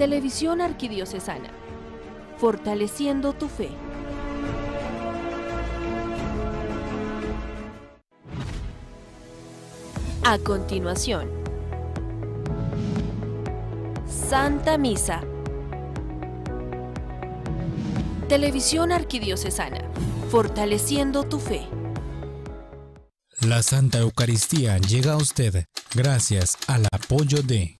Televisión Arquidiocesana, fortaleciendo tu fe. A continuación, Santa Misa. Televisión Arquidiocesana, fortaleciendo tu fe. La Santa Eucaristía llega a usted gracias al apoyo de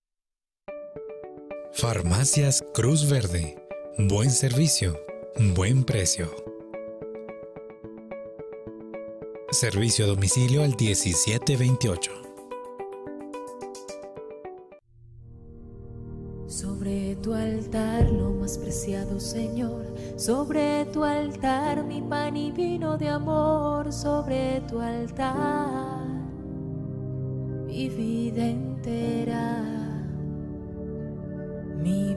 Farmacias Cruz Verde. Buen servicio, buen precio. Servicio a domicilio al 1728. Sobre tu altar, lo más preciado Señor, sobre tu altar mi pan y vino de amor, sobre tu altar mi vida entera,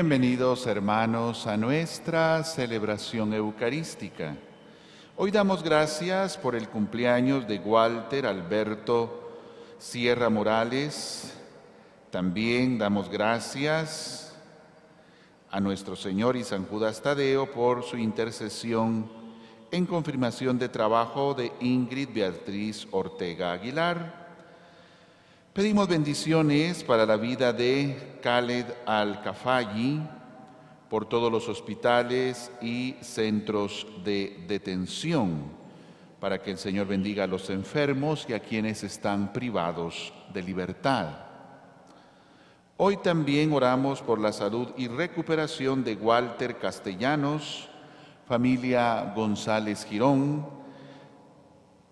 Bienvenidos hermanos a nuestra celebración eucarística. Hoy damos gracias por el cumpleaños de Walter Alberto Sierra Morales. También damos gracias a nuestro Señor y San Judas Tadeo por su intercesión en confirmación de trabajo de Ingrid Beatriz Ortega Aguilar. Pedimos bendiciones para la vida de Khaled Al-Kafayi por todos los hospitales y centros de detención, para que el Señor bendiga a los enfermos y a quienes están privados de libertad. Hoy también oramos por la salud y recuperación de Walter Castellanos, familia González Girón.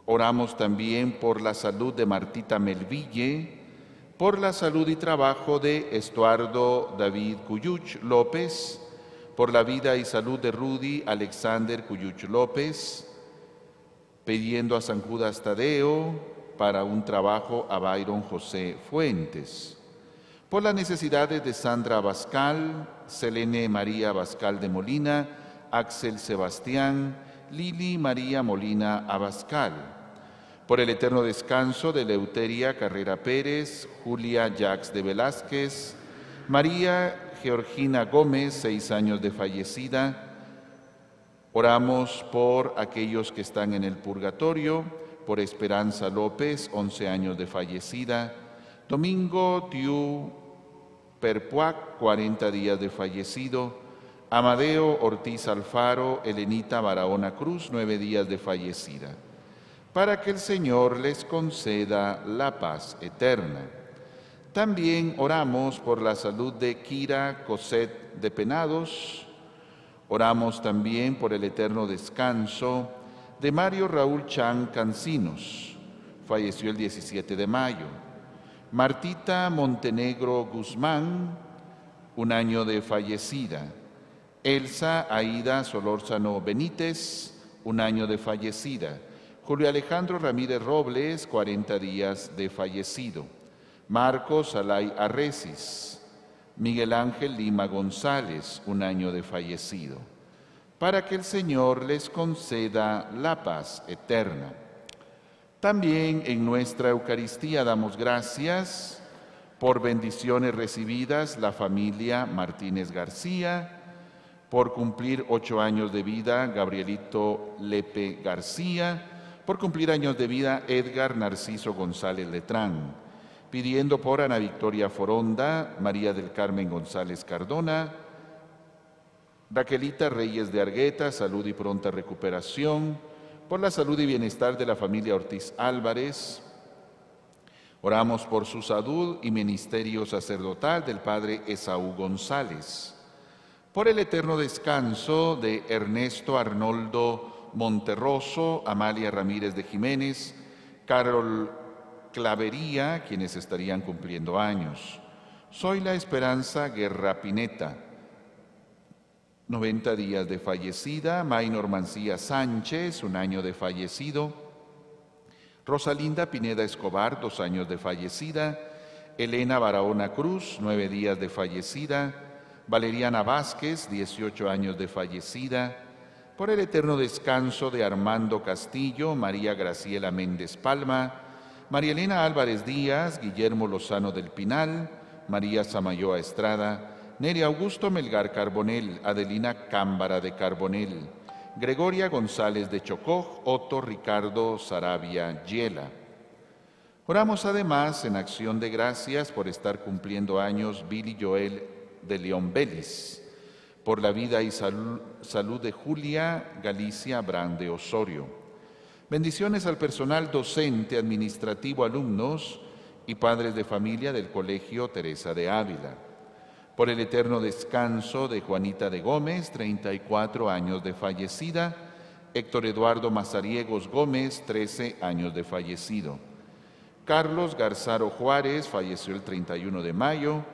Oramos también por la salud de Martita Melville, por la salud y trabajo de Estuardo David Cuyuch López, por la vida y salud de Rudy Alexander Cuyuch López, pidiendo a San Judas Tadeo para un trabajo a Byron José Fuentes, por las necesidades de Sandra Abascal, Selene María Abascal de Molina, Axel Sebastián, Lili María Molina Abascal, por el eterno descanso de Leuteria Carrera Pérez, Julia Jacques de Velázquez, María Georgina Gómez, seis años de fallecida. Oramos por aquellos que están en el purgatorio, por Esperanza López, once años de fallecida. Domingo Tiu Perpuac, 40 días de fallecido. Amadeo Ortiz Alfaro, Elenita Barahona Cruz, nueve días de fallecida. Para que el Señor les conceda la paz eterna. También oramos por la salud de Kira Coset de Penados. Oramos también por el eterno descanso de Mario Raúl Chan Cancinos. Falleció el 17 de mayo. Martita Montenegro Guzmán, un año de fallecida. Elsa Aida Solórzano Benítez, un año de fallecida. Julio Alejandro Ramírez Robles, 40 días de fallecido. Marcos Alay Arresis. Miguel Ángel Lima González, un año de fallecido. Para que el Señor les conceda la paz eterna. También en nuestra Eucaristía damos gracias por bendiciones recibidas la familia Martínez García, por cumplir ocho años de vida Gabrielito Lepe García, por cumplir años de vida Edgar Narciso González Letrán, pidiendo por Ana Victoria Foronda, María del Carmen González Cardona, Raquelita Reyes de Argueta, salud y pronta recuperación, por la salud y bienestar de la familia Ortiz Álvarez. Oramos por su salud y ministerio sacerdotal del Padre Esaú González, por el eterno descanso de Ernesto Arnoldo Monterroso, Amalia Ramírez de Jiménez, Carol Clavería, quienes estarían cumpliendo años. Soy la Esperanza Guerra Pineta, 90 días de fallecida, Maynor Mancía Sánchez, un año de fallecido, Rosalinda Pineda Escobar, dos años de fallecida, Elena Barahona Cruz, nueve días de fallecida, Valeriana Vázquez, 18 años de fallecida, por el eterno descanso de Armando Castillo, María Graciela Méndez Palma, María Elena Álvarez Díaz, Guillermo Lozano del Pinal, María Samayoa Estrada, Neri Augusto Melgar Carbonel, Adelina Cámbara de Carbonel, Gregoria González de Chocó, Otto Ricardo Sarabia Yela. Oramos además en acción de gracias por estar cumpliendo años Billy Joel de León Vélez, por la vida y salud, de Julia Galicia Brande Osorio. Bendiciones al personal docente, administrativo, alumnos y padres de familia del Colegio Teresa de Ávila por el eterno descanso de Juanita de Gómez, 34 años de fallecida, Héctor Eduardo Mazariegos Gómez, 13 años de fallecido. Carlos Garzaro Juárez falleció el 31 de mayo,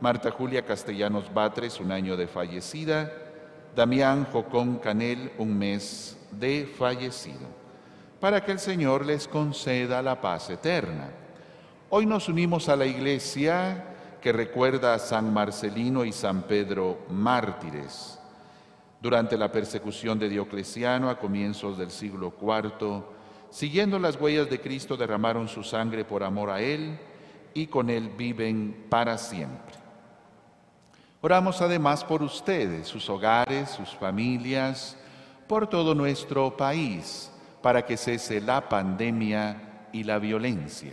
Marta Julia Castellanos Batres, un año de fallecida, Damián Jocón Canel, un mes de fallecido, para que el Señor les conceda la paz eterna. Hoy nos unimos a la iglesia que recuerda a San Marcelino y San Pedro mártires. Durante la persecución de Diocleciano a comienzos del siglo IV, siguiendo las huellas de Cristo, derramaron su sangre por amor a Él y con Él viven para siempre. Oramos además por ustedes, sus hogares, sus familias, por todo nuestro país, para que cese la pandemia y la violencia.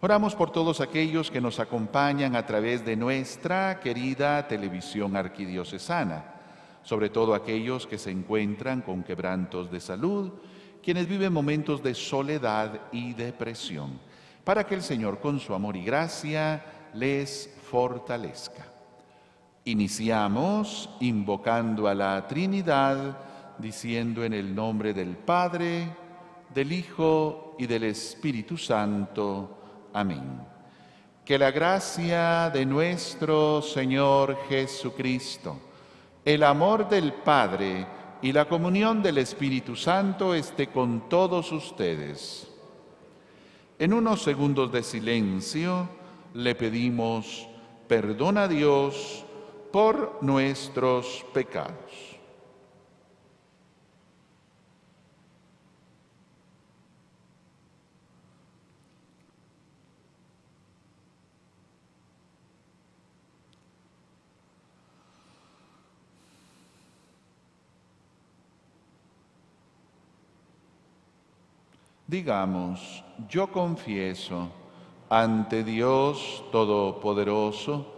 Oramos por todos aquellos que nos acompañan a través de nuestra querida televisión arquidiocesana, sobre todo aquellos que se encuentran con quebrantos de salud, quienes viven momentos de soledad y depresión, para que el Señor con su amor y gracia les fortalezca. Iniciamos invocando a la Trinidad, diciendo en el nombre del Padre, del Hijo y del Espíritu Santo, Amén. Que la gracia de nuestro Señor Jesucristo, el amor del Padre y la comunión del Espíritu Santo esté con todos ustedes. En unos segundos de silencio le pedimos perdón a Dios por nuestros pecados. Digamos, yo confieso ante Dios Todopoderoso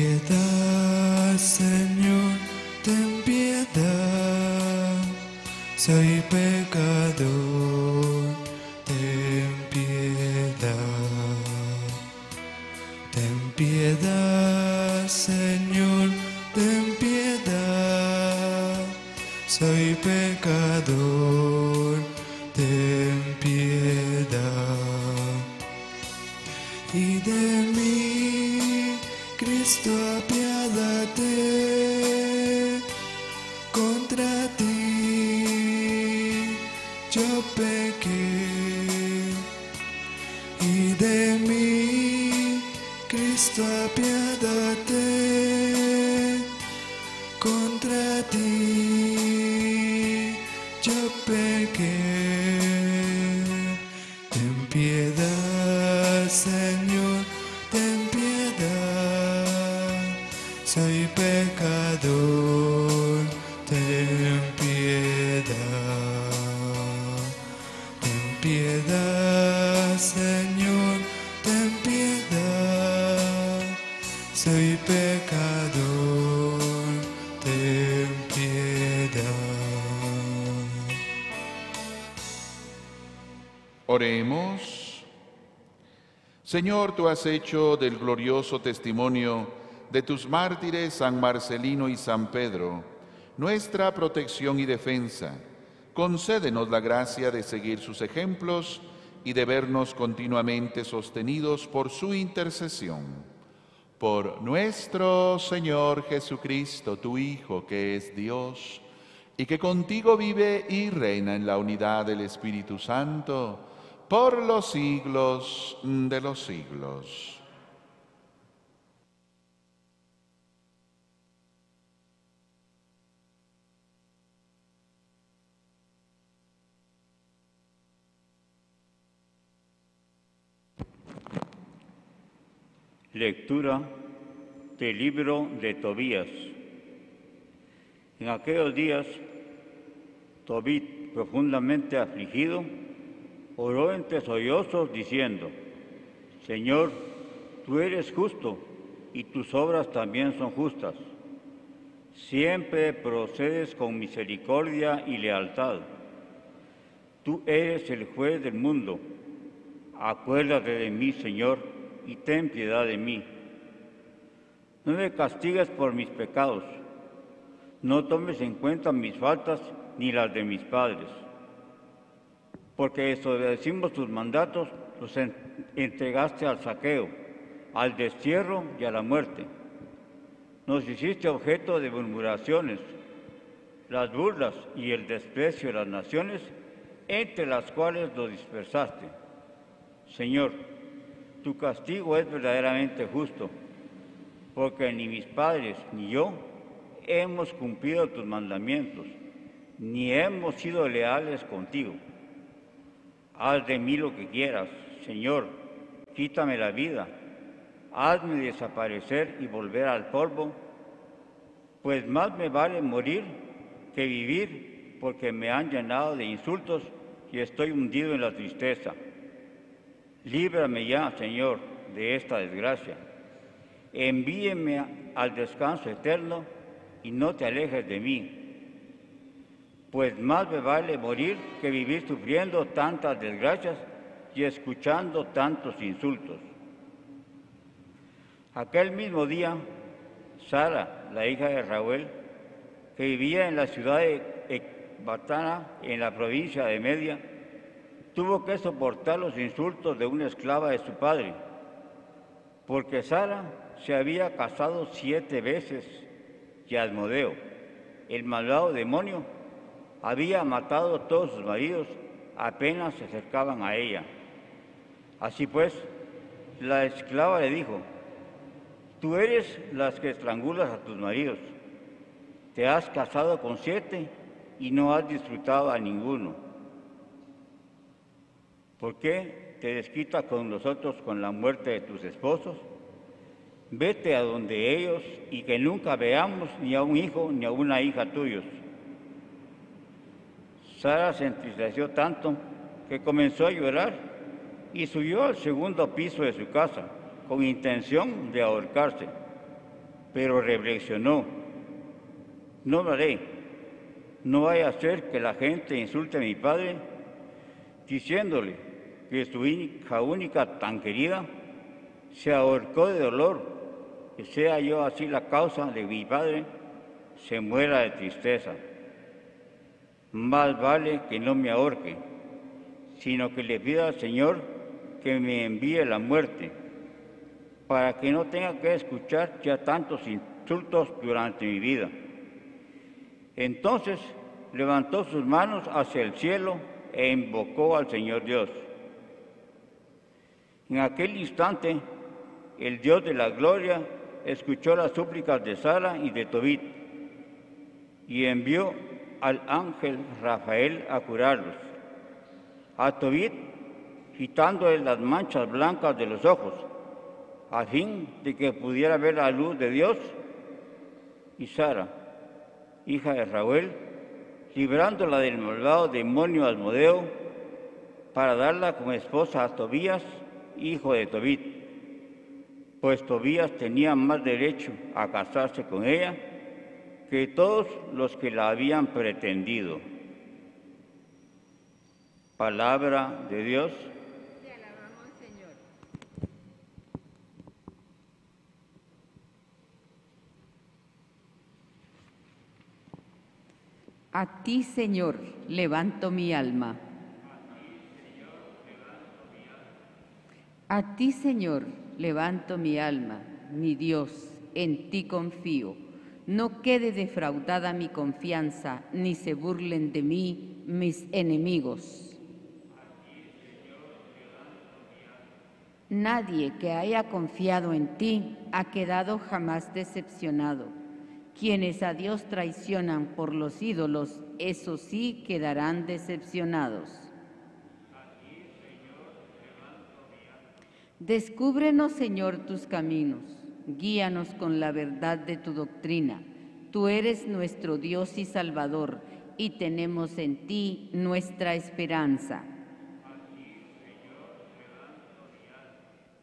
Piedad, Señor, ten piedad. Soy pecador, Señor, tú has hecho del glorioso testimonio de tus mártires San Marcelino y San Pedro nuestra protección y defensa. Concédenos la gracia de seguir sus ejemplos y de vernos continuamente sostenidos por su intercesión. Por nuestro Señor Jesucristo, tu Hijo, que es Dios, y que contigo vive y reina en la unidad del Espíritu Santo, por los siglos de los siglos. Lectura del libro de Tobías. En aquellos días, Tobit, profundamente afligido, oró entre sollozos diciendo, Señor, tú eres justo y tus obras también son justas. Siempre procedes con misericordia y lealtad. Tú eres el juez del mundo. Acuérdate de mí, Señor, y ten piedad de mí. No me castigues por mis pecados. No tomes en cuenta mis faltas ni las de mis padres. Porque desobedecimos tus mandatos, los en- entregaste al saqueo, al destierro y a la muerte. Nos hiciste objeto de murmuraciones, las burlas y el desprecio de las naciones, entre las cuales nos dispersaste. Señor, tu castigo es verdaderamente justo, porque ni mis padres ni yo hemos cumplido tus mandamientos, ni hemos sido leales contigo. Haz de mí lo que quieras, Señor, quítame la vida, hazme desaparecer y volver al polvo, pues más me vale morir que vivir, porque me han llenado de insultos y estoy hundido en la tristeza. Líbrame ya, Señor, de esta desgracia. Envíeme al descanso eterno y no te alejes de mí. Pues más me vale morir que vivir sufriendo tantas desgracias y escuchando tantos insultos. Aquel mismo día, Sara, la hija de Raúl, que vivía en la ciudad de Ecbatana, en la provincia de Media, tuvo que soportar los insultos de una esclava de su padre, porque Sara se había casado siete veces y Asmodeo, el malvado demonio, había matado a todos sus maridos apenas se acercaban a ella. Así pues, la esclava le dijo, tú eres las que estrangulas a tus maridos, te has casado con siete y no has disfrutado a ninguno. ¿Por qué te desquitas con nosotros con la muerte de tus esposos? Vete a donde ellos y que nunca veamos ni a un hijo ni a una hija tuyos. Sara se entristeció tanto que comenzó a llorar y subió al segundo piso de su casa con intención de ahorcarse, pero reflexionó, no lo haré, no vaya a ser que la gente insulte a mi padre diciéndole que su hija única tan querida se ahorcó de dolor, que sea yo así la causa de mi padre, se muera de tristeza. Más vale que no me ahorque, sino que le pida al Señor que me envíe la muerte, para que no tenga que escuchar ya tantos insultos durante mi vida. Entonces levantó sus manos hacia el cielo e invocó al Señor Dios. En aquel instante, el Dios de la gloria escuchó las súplicas de Sara y de Tobit y envió al ángel Rafael a curarlos. A Tobit, quitándole las manchas blancas de los ojos, a fin de que pudiera ver la luz de Dios, y Sara, hija de Raúl, librándola del malvado demonio Asmodeo, para darla como esposa a Tobías, hijo de Tobit, pues Tobías tenía más derecho a casarse con ella que todos los que la habían pretendido. Palabra de Dios. A ti, Señor, levanto mi alma. A ti, Señor, levanto mi alma, mi Dios, en ti confío. No quede defraudada mi confianza, ni se burlen de mí mis enemigos. Nadie que haya confiado en ti ha quedado jamás decepcionado. Quienes a Dios traicionan por los ídolos, esos sí quedarán decepcionados. Descúbrenos, Señor, tus caminos, guíanos con la verdad de tu doctrina. Tú eres nuestro Dios y Salvador, y tenemos en ti nuestra esperanza.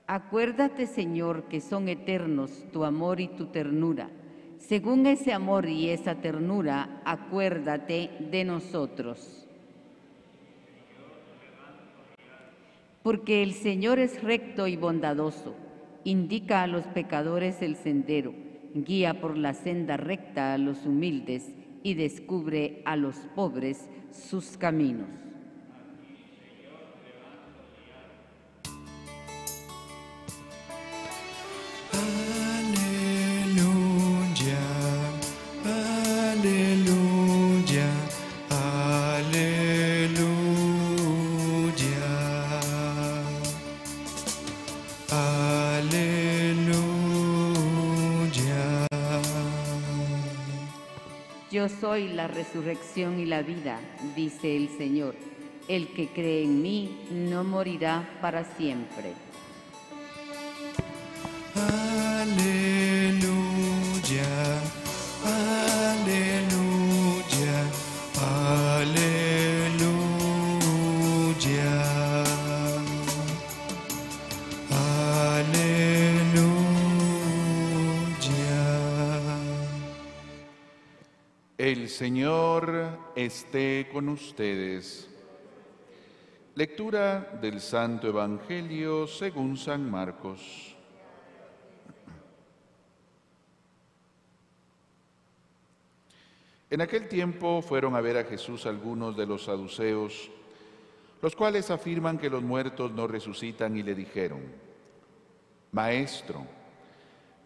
Acuérdate, Señor, que son eternos tu amor y tu ternura. Según ese amor y esa ternura, acuérdate de nosotros. Porque el Señor es recto y bondadoso, indica a los pecadores el sendero, guía por la senda recta a los humildes y descubre a los pobres sus caminos. Soy la resurrección y la vida, dice el Señor. El que cree en mí no morirá para siempre. Señor esté con ustedes. Lectura del Santo Evangelio según San Marcos. En aquel tiempo fueron a ver a Jesús algunos de los saduceos, los cuales afirman que los muertos no resucitan y le dijeron, Maestro,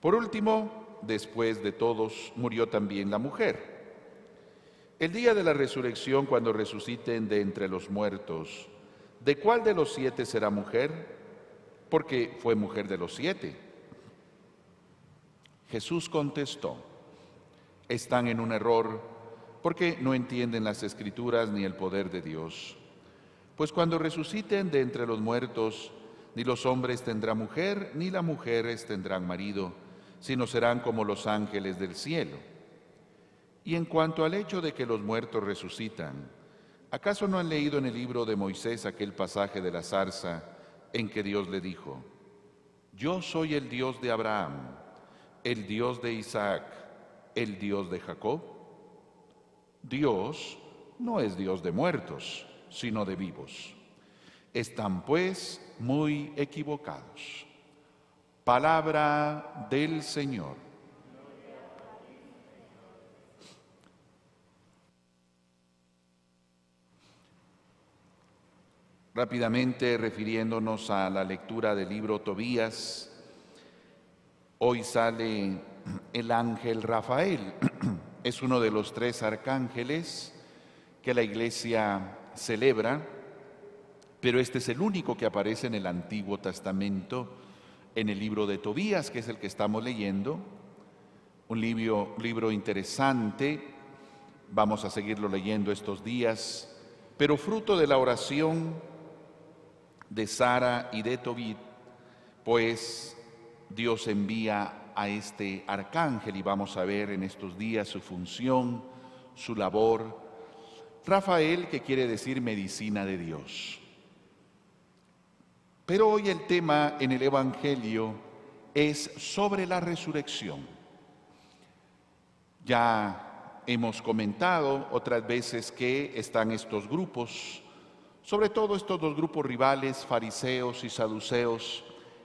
Por último, después de todos, murió también la mujer. El día de la resurrección, cuando resuciten de entre los muertos, ¿de cuál de los siete será mujer? Porque fue mujer de los siete. Jesús contestó, están en un error porque no entienden las escrituras ni el poder de Dios. Pues cuando resuciten de entre los muertos, ni los hombres tendrán mujer, ni las mujeres tendrán marido, sino serán como los ángeles del cielo. Y en cuanto al hecho de que los muertos resucitan, ¿acaso no han leído en el libro de Moisés aquel pasaje de la zarza en que Dios le dijo, Yo soy el Dios de Abraham, el Dios de Isaac, el Dios de Jacob? Dios no es Dios de muertos, sino de vivos. Están pues muy equivocados. Palabra del Señor. Rápidamente refiriéndonos a la lectura del libro Tobías, hoy sale el ángel Rafael, es uno de los tres arcángeles que la iglesia celebra, pero este es el único que aparece en el Antiguo Testamento, en el libro de Tobías, que es el que estamos leyendo, un libro, libro interesante, vamos a seguirlo leyendo estos días, pero fruto de la oración de Sara y de Tobit, pues Dios envía a este arcángel y vamos a ver en estos días su función, su labor. Rafael, que quiere decir medicina de Dios. Pero hoy el tema en el Evangelio es sobre la resurrección. Ya hemos comentado otras veces que están estos grupos sobre todo estos dos grupos rivales, fariseos y saduceos,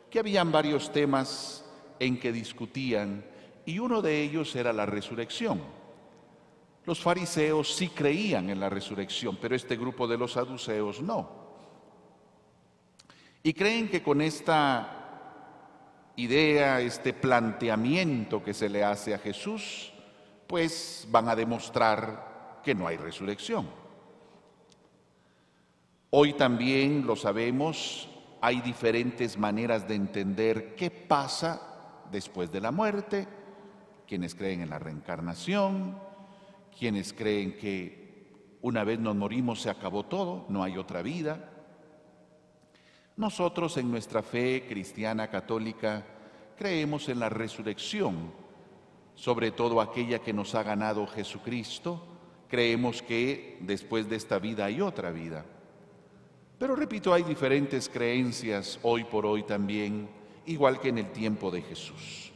que habían varios temas en que discutían y uno de ellos era la resurrección. Los fariseos sí creían en la resurrección, pero este grupo de los saduceos no. Y creen que con esta idea, este planteamiento que se le hace a Jesús, pues van a demostrar que no hay resurrección. Hoy también lo sabemos, hay diferentes maneras de entender qué pasa después de la muerte, quienes creen en la reencarnación, quienes creen que una vez nos morimos se acabó todo, no hay otra vida. Nosotros en nuestra fe cristiana católica creemos en la resurrección, sobre todo aquella que nos ha ganado Jesucristo, creemos que después de esta vida hay otra vida. Pero repito, hay diferentes creencias hoy por hoy también, igual que en el tiempo de Jesús.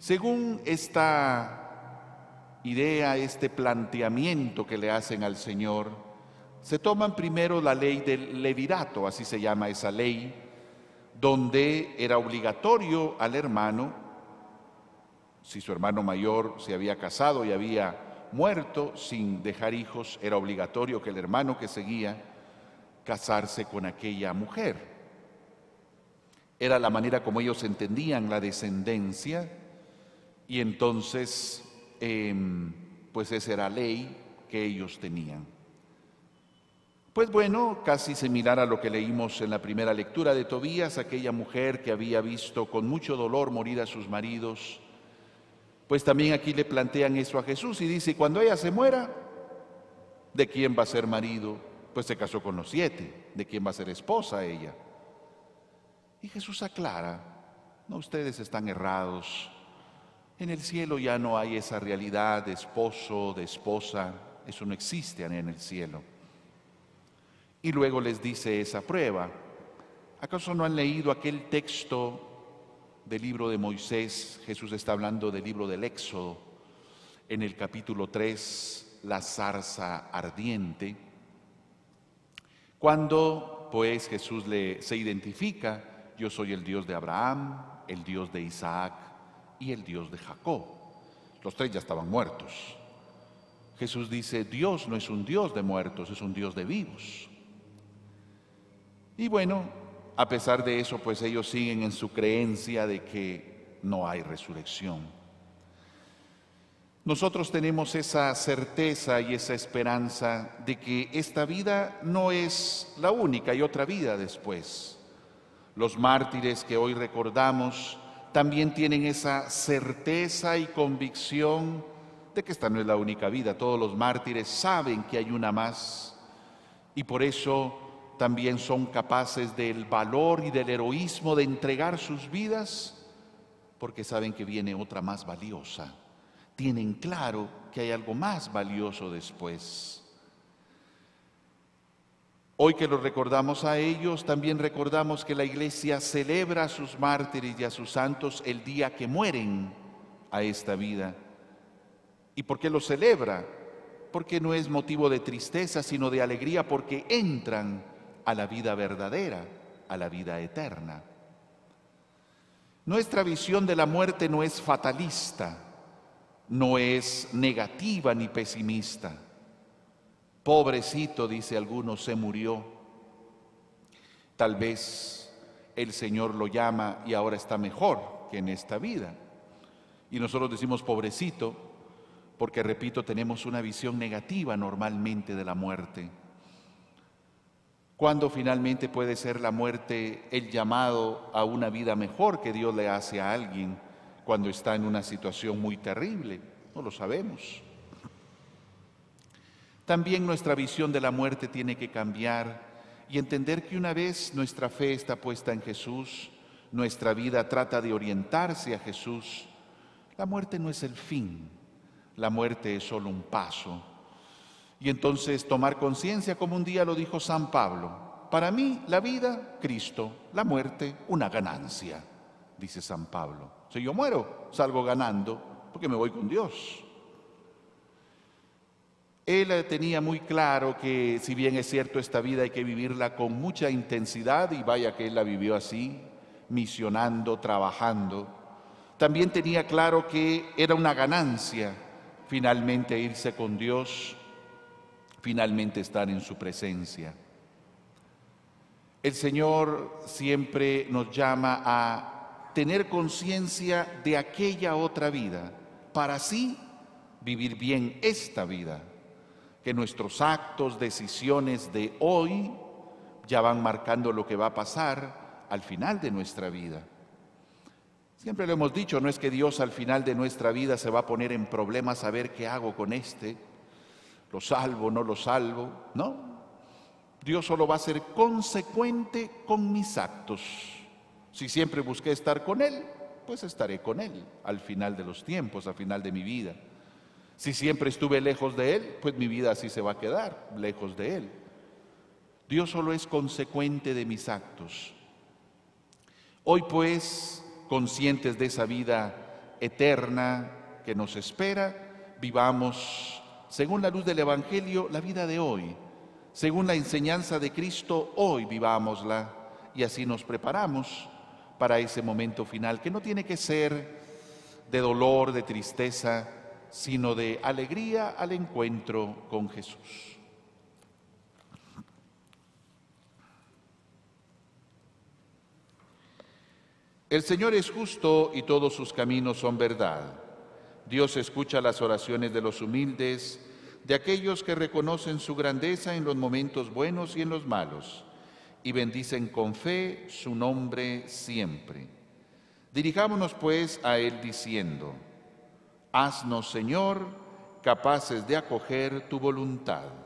Según esta idea, este planteamiento que le hacen al Señor, se toman primero la ley del levirato, así se llama esa ley, donde era obligatorio al hermano, si su hermano mayor se había casado y había muerto sin dejar hijos, era obligatorio que el hermano que seguía casarse con aquella mujer. Era la manera como ellos entendían la descendencia y entonces, em, pues esa era ley que ellos tenían. Pues bueno, casi similar a lo que leímos en la primera lectura de Tobías, aquella mujer que había visto con mucho dolor morir a sus maridos, pues también aquí le plantean eso a Jesús y dice, cuando ella se muera, ¿de quién va a ser marido? pues se casó con los siete, de quién va a ser esposa ella. Y Jesús aclara, no, ustedes están errados. En el cielo ya no hay esa realidad de esposo, de esposa, eso no existe en el cielo. Y luego les dice esa prueba. ¿Acaso no han leído aquel texto del libro de Moisés? Jesús está hablando del libro del Éxodo, en el capítulo 3, la zarza ardiente. Cuando pues Jesús le, se identifica, yo soy el Dios de Abraham, el Dios de Isaac y el Dios de Jacob. Los tres ya estaban muertos. Jesús dice, Dios no es un Dios de muertos, es un Dios de vivos. Y bueno, a pesar de eso, pues ellos siguen en su creencia de que no hay resurrección. Nosotros tenemos esa certeza y esa esperanza de que esta vida no es la única, hay otra vida después. Los mártires que hoy recordamos también tienen esa certeza y convicción de que esta no es la única vida. Todos los mártires saben que hay una más y por eso también son capaces del valor y del heroísmo de entregar sus vidas porque saben que viene otra más valiosa tienen claro que hay algo más valioso después. Hoy que los recordamos a ellos, también recordamos que la iglesia celebra a sus mártires y a sus santos el día que mueren a esta vida. ¿Y por qué lo celebra? porque no es motivo de tristeza, sino de alegría, porque entran a la vida verdadera, a la vida eterna. Nuestra visión de la muerte no es fatalista, no es negativa ni pesimista. Pobrecito, dice alguno, se murió. Tal vez el Señor lo llama y ahora está mejor que en esta vida. Y nosotros decimos pobrecito porque, repito, tenemos una visión negativa normalmente de la muerte. ¿Cuándo finalmente puede ser la muerte el llamado a una vida mejor que Dios le hace a alguien cuando está en una situación muy terrible? No lo sabemos. También nuestra visión de la muerte tiene que cambiar y entender que una vez nuestra fe está puesta en Jesús, nuestra vida trata de orientarse a Jesús, la muerte no es el fin, la muerte es solo un paso. Y entonces tomar conciencia, como un día lo dijo San Pablo, para mí la vida, Cristo, la muerte, una ganancia, dice San Pablo. Si yo muero, salgo ganando porque me voy con Dios. Él tenía muy claro que si bien es cierto esta vida hay que vivirla con mucha intensidad y vaya que él la vivió así, misionando, trabajando, también tenía claro que era una ganancia finalmente irse con Dios, finalmente estar en su presencia. El Señor siempre nos llama a tener conciencia de aquella otra vida, para así vivir bien esta vida, que nuestros actos, decisiones de hoy ya van marcando lo que va a pasar al final de nuestra vida. Siempre lo hemos dicho, no es que Dios al final de nuestra vida se va a poner en problemas a ver qué hago con este, lo salvo, no lo salvo, no. Dios solo va a ser consecuente con mis actos. Si siempre busqué estar con Él, pues estaré con Él al final de los tiempos, al final de mi vida. Si siempre estuve lejos de Él, pues mi vida así se va a quedar, lejos de Él. Dios solo es consecuente de mis actos. Hoy pues conscientes de esa vida eterna que nos espera, vivamos, según la luz del Evangelio, la vida de hoy. Según la enseñanza de Cristo, hoy vivámosla y así nos preparamos para ese momento final, que no tiene que ser de dolor, de tristeza, sino de alegría al encuentro con Jesús. El Señor es justo y todos sus caminos son verdad. Dios escucha las oraciones de los humildes, de aquellos que reconocen su grandeza en los momentos buenos y en los malos, y bendicen con fe su nombre siempre. Dirijámonos pues a Él diciendo, Haznos, Señor, capaces de acoger tu voluntad.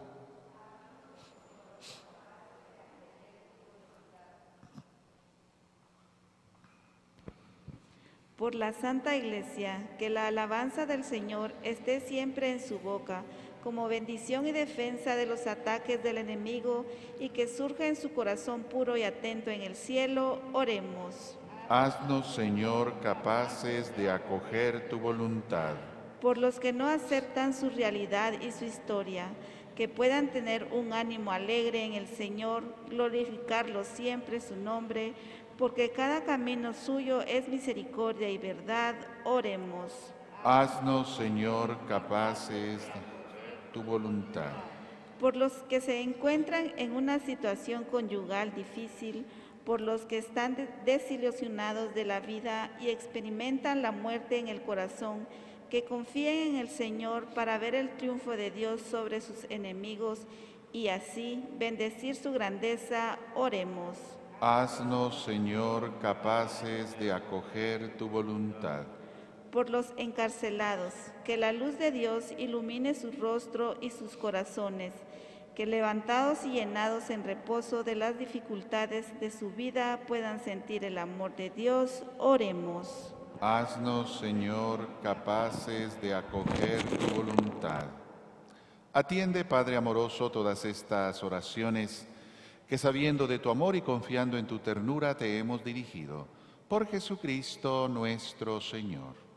Por la Santa Iglesia, que la alabanza del Señor esté siempre en su boca, como bendición y defensa de los ataques del enemigo, y que surja en su corazón puro y atento en el cielo, oremos. Haznos, Señor, capaces de acoger tu voluntad. Por los que no aceptan su realidad y su historia, que puedan tener un ánimo alegre en el Señor, glorificarlo siempre su nombre, porque cada camino suyo es misericordia y verdad, oremos. Haznos, Señor, capaces de tu voluntad. Por los que se encuentran en una situación conyugal difícil, por los que están desilusionados de la vida y experimentan la muerte en el corazón, que confíen en el Señor para ver el triunfo de Dios sobre sus enemigos y así bendecir su grandeza, oremos. Haznos, Señor, capaces de acoger tu voluntad. Por los encarcelados, que la luz de Dios ilumine su rostro y sus corazones, que levantados y llenados en reposo de las dificultades de su vida puedan sentir el amor de Dios, oremos. Haznos, Señor, capaces de acoger tu voluntad. Atiende, Padre amoroso, todas estas oraciones que sabiendo de tu amor y confiando en tu ternura te hemos dirigido. Por Jesucristo nuestro Señor.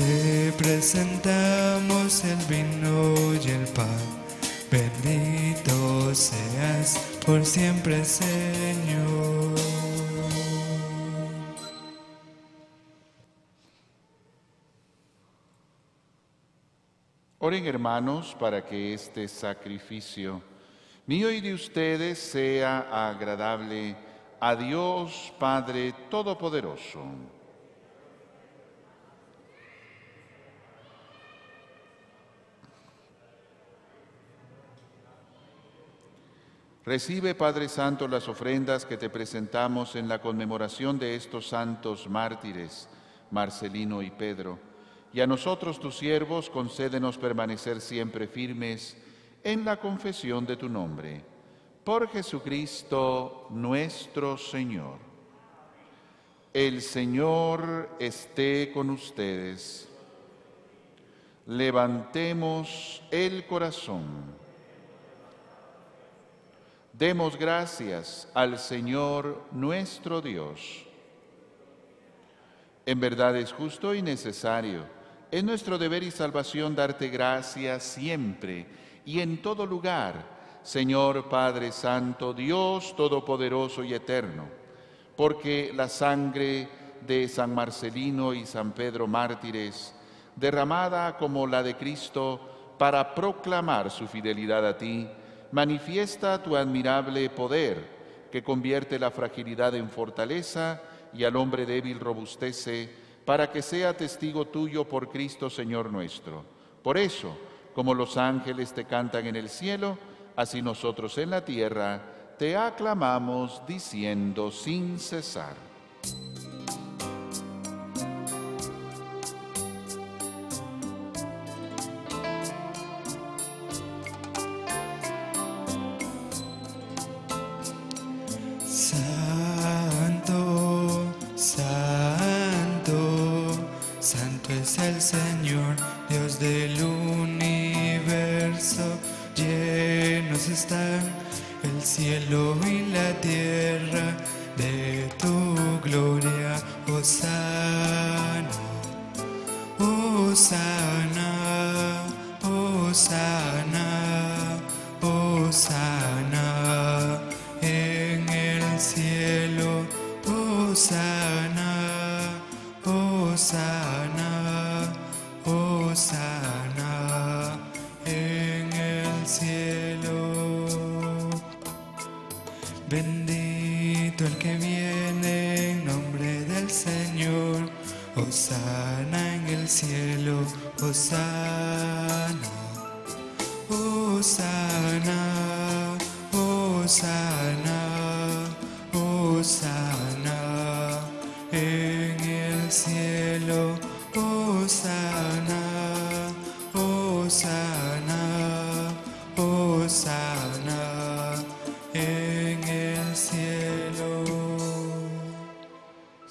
Te presentamos el vino y el pan. Bendito seas por siempre, Señor. Oren hermanos para que este sacrificio mío y de ustedes sea agradable a Dios Padre Todopoderoso. Recibe, Padre Santo, las ofrendas que te presentamos en la conmemoración de estos santos mártires, Marcelino y Pedro. Y a nosotros, tus siervos, concédenos permanecer siempre firmes en la confesión de tu nombre. Por Jesucristo nuestro Señor. El Señor esté con ustedes. Levantemos el corazón. Demos gracias al Señor nuestro Dios. En verdad es justo y necesario, es nuestro deber y salvación darte gracias siempre y en todo lugar, Señor Padre Santo, Dios Todopoderoso y Eterno, porque la sangre de San Marcelino y San Pedro mártires, derramada como la de Cristo para proclamar su fidelidad a ti, manifiesta tu admirable poder, que convierte la fragilidad en fortaleza y al hombre débil robustece, para que sea testigo tuyo por Cristo Señor nuestro. Por eso, como los ángeles te cantan en el cielo, así nosotros en la tierra te aclamamos diciendo sin cesar.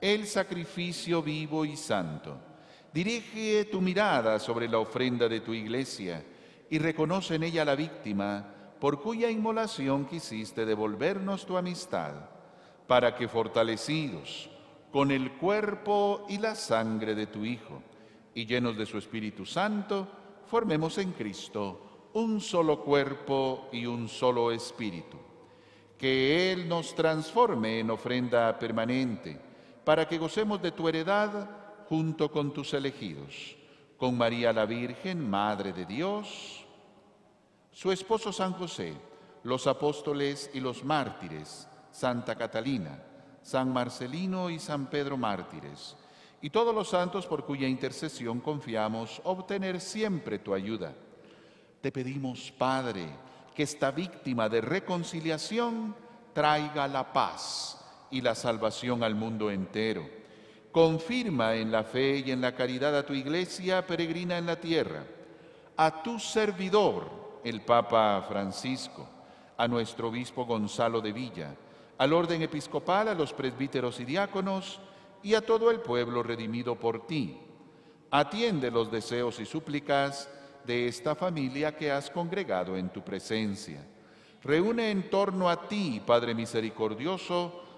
el sacrificio vivo y santo. Dirige tu mirada sobre la ofrenda de tu iglesia y reconoce en ella la víctima por cuya inmolación quisiste devolvernos tu amistad, para que fortalecidos con el cuerpo y la sangre de tu Hijo y llenos de su Espíritu Santo, formemos en Cristo un solo cuerpo y un solo espíritu. Que Él nos transforme en ofrenda permanente para que gocemos de tu heredad junto con tus elegidos, con María la Virgen, Madre de Dios, su esposo San José, los apóstoles y los mártires, Santa Catalina, San Marcelino y San Pedro mártires, y todos los santos por cuya intercesión confiamos obtener siempre tu ayuda. Te pedimos, Padre, que esta víctima de reconciliación traiga la paz y la salvación al mundo entero. Confirma en la fe y en la caridad a tu iglesia peregrina en la tierra, a tu servidor, el Papa Francisco, a nuestro obispo Gonzalo de Villa, al orden episcopal, a los presbíteros y diáconos y a todo el pueblo redimido por ti. Atiende los deseos y súplicas de esta familia que has congregado en tu presencia. Reúne en torno a ti, Padre misericordioso,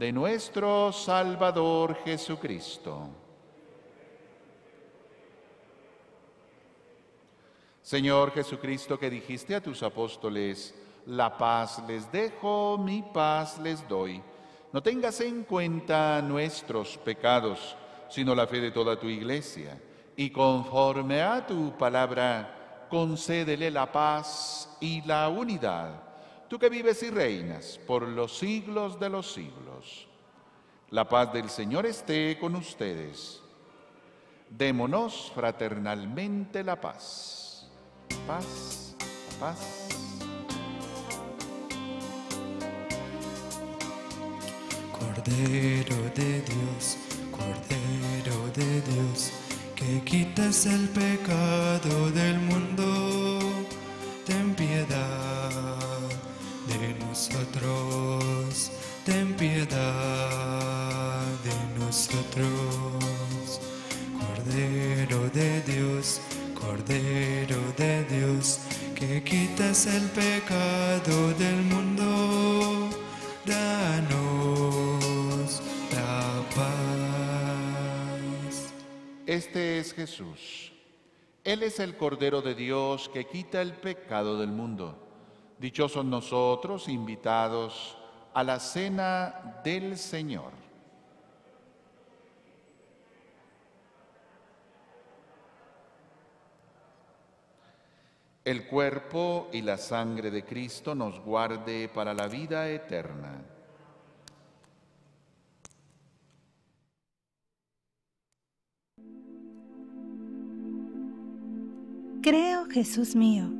de nuestro Salvador Jesucristo. Señor Jesucristo, que dijiste a tus apóstoles, la paz les dejo, mi paz les doy. No tengas en cuenta nuestros pecados, sino la fe de toda tu iglesia. Y conforme a tu palabra, concédele la paz y la unidad tú que vives y reinas por los siglos de los siglos. La paz del Señor esté con ustedes. Démonos fraternalmente la paz. Paz, paz. Cordero de Dios, Cordero de Dios, que quitas el pecado del mundo, ten piedad de nosotros, ten piedad de nosotros. Cordero de Dios, Cordero de Dios, que quitas el pecado del mundo, danos la paz. Este es Jesús. Él es el Cordero de Dios que quita el pecado del mundo. Dichosos nosotros invitados a la cena del Señor. El cuerpo y la sangre de Cristo nos guarde para la vida eterna. Creo, Jesús mío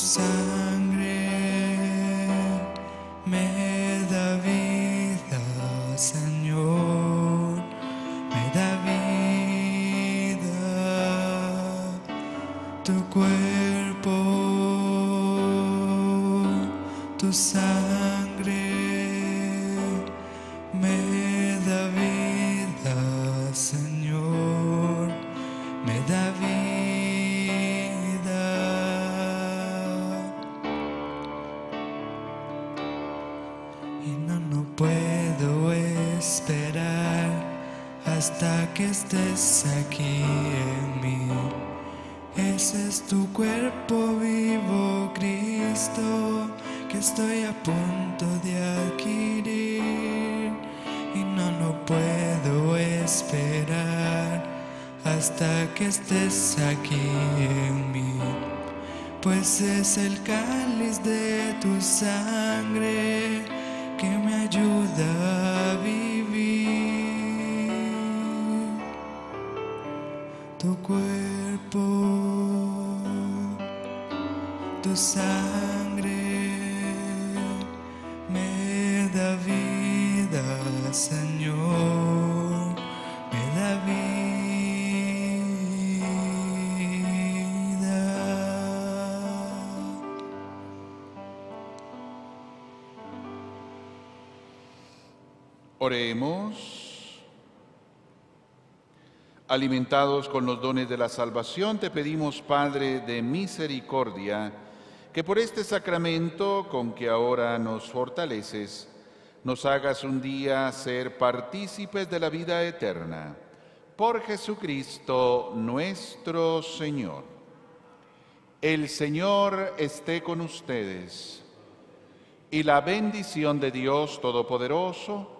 Tu Y no, no puedo esperar hasta que estés aquí en mí. Ese es tu cuerpo vivo, Cristo, que estoy a punto de adquirir. Y no, no puedo esperar hasta que estés aquí en mí. Pues es el cáliz de tu sangre ayuda a vivir. Tu cuerpo, tu sangre Oremos. Alimentados con los dones de la salvación, te pedimos, Padre de misericordia, que por este sacramento con que ahora nos fortaleces, nos hagas un día ser partícipes de la vida eterna. Por Jesucristo nuestro Señor. El Señor esté con ustedes. Y la bendición de Dios Todopoderoso,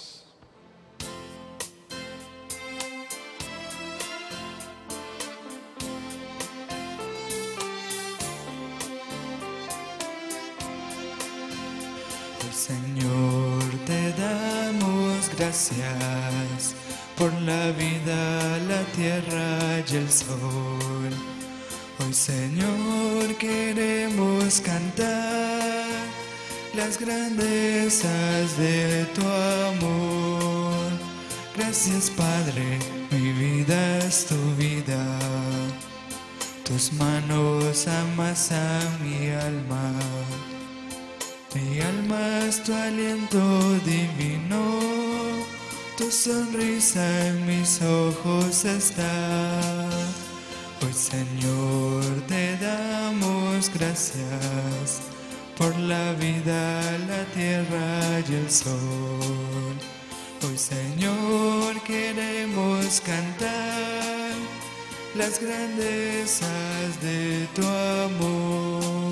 Señor, te damos gracias por la vida, la tierra y el sol. Hoy, Señor, queremos cantar las grandezas de tu amor. Gracias, Padre, mi vida es tu vida. Tus manos amasan mi alma. Mi alma es tu aliento divino, tu sonrisa en mis ojos está. Hoy Señor te damos gracias por la vida, la tierra y el sol. Hoy Señor queremos cantar las grandezas de tu amor.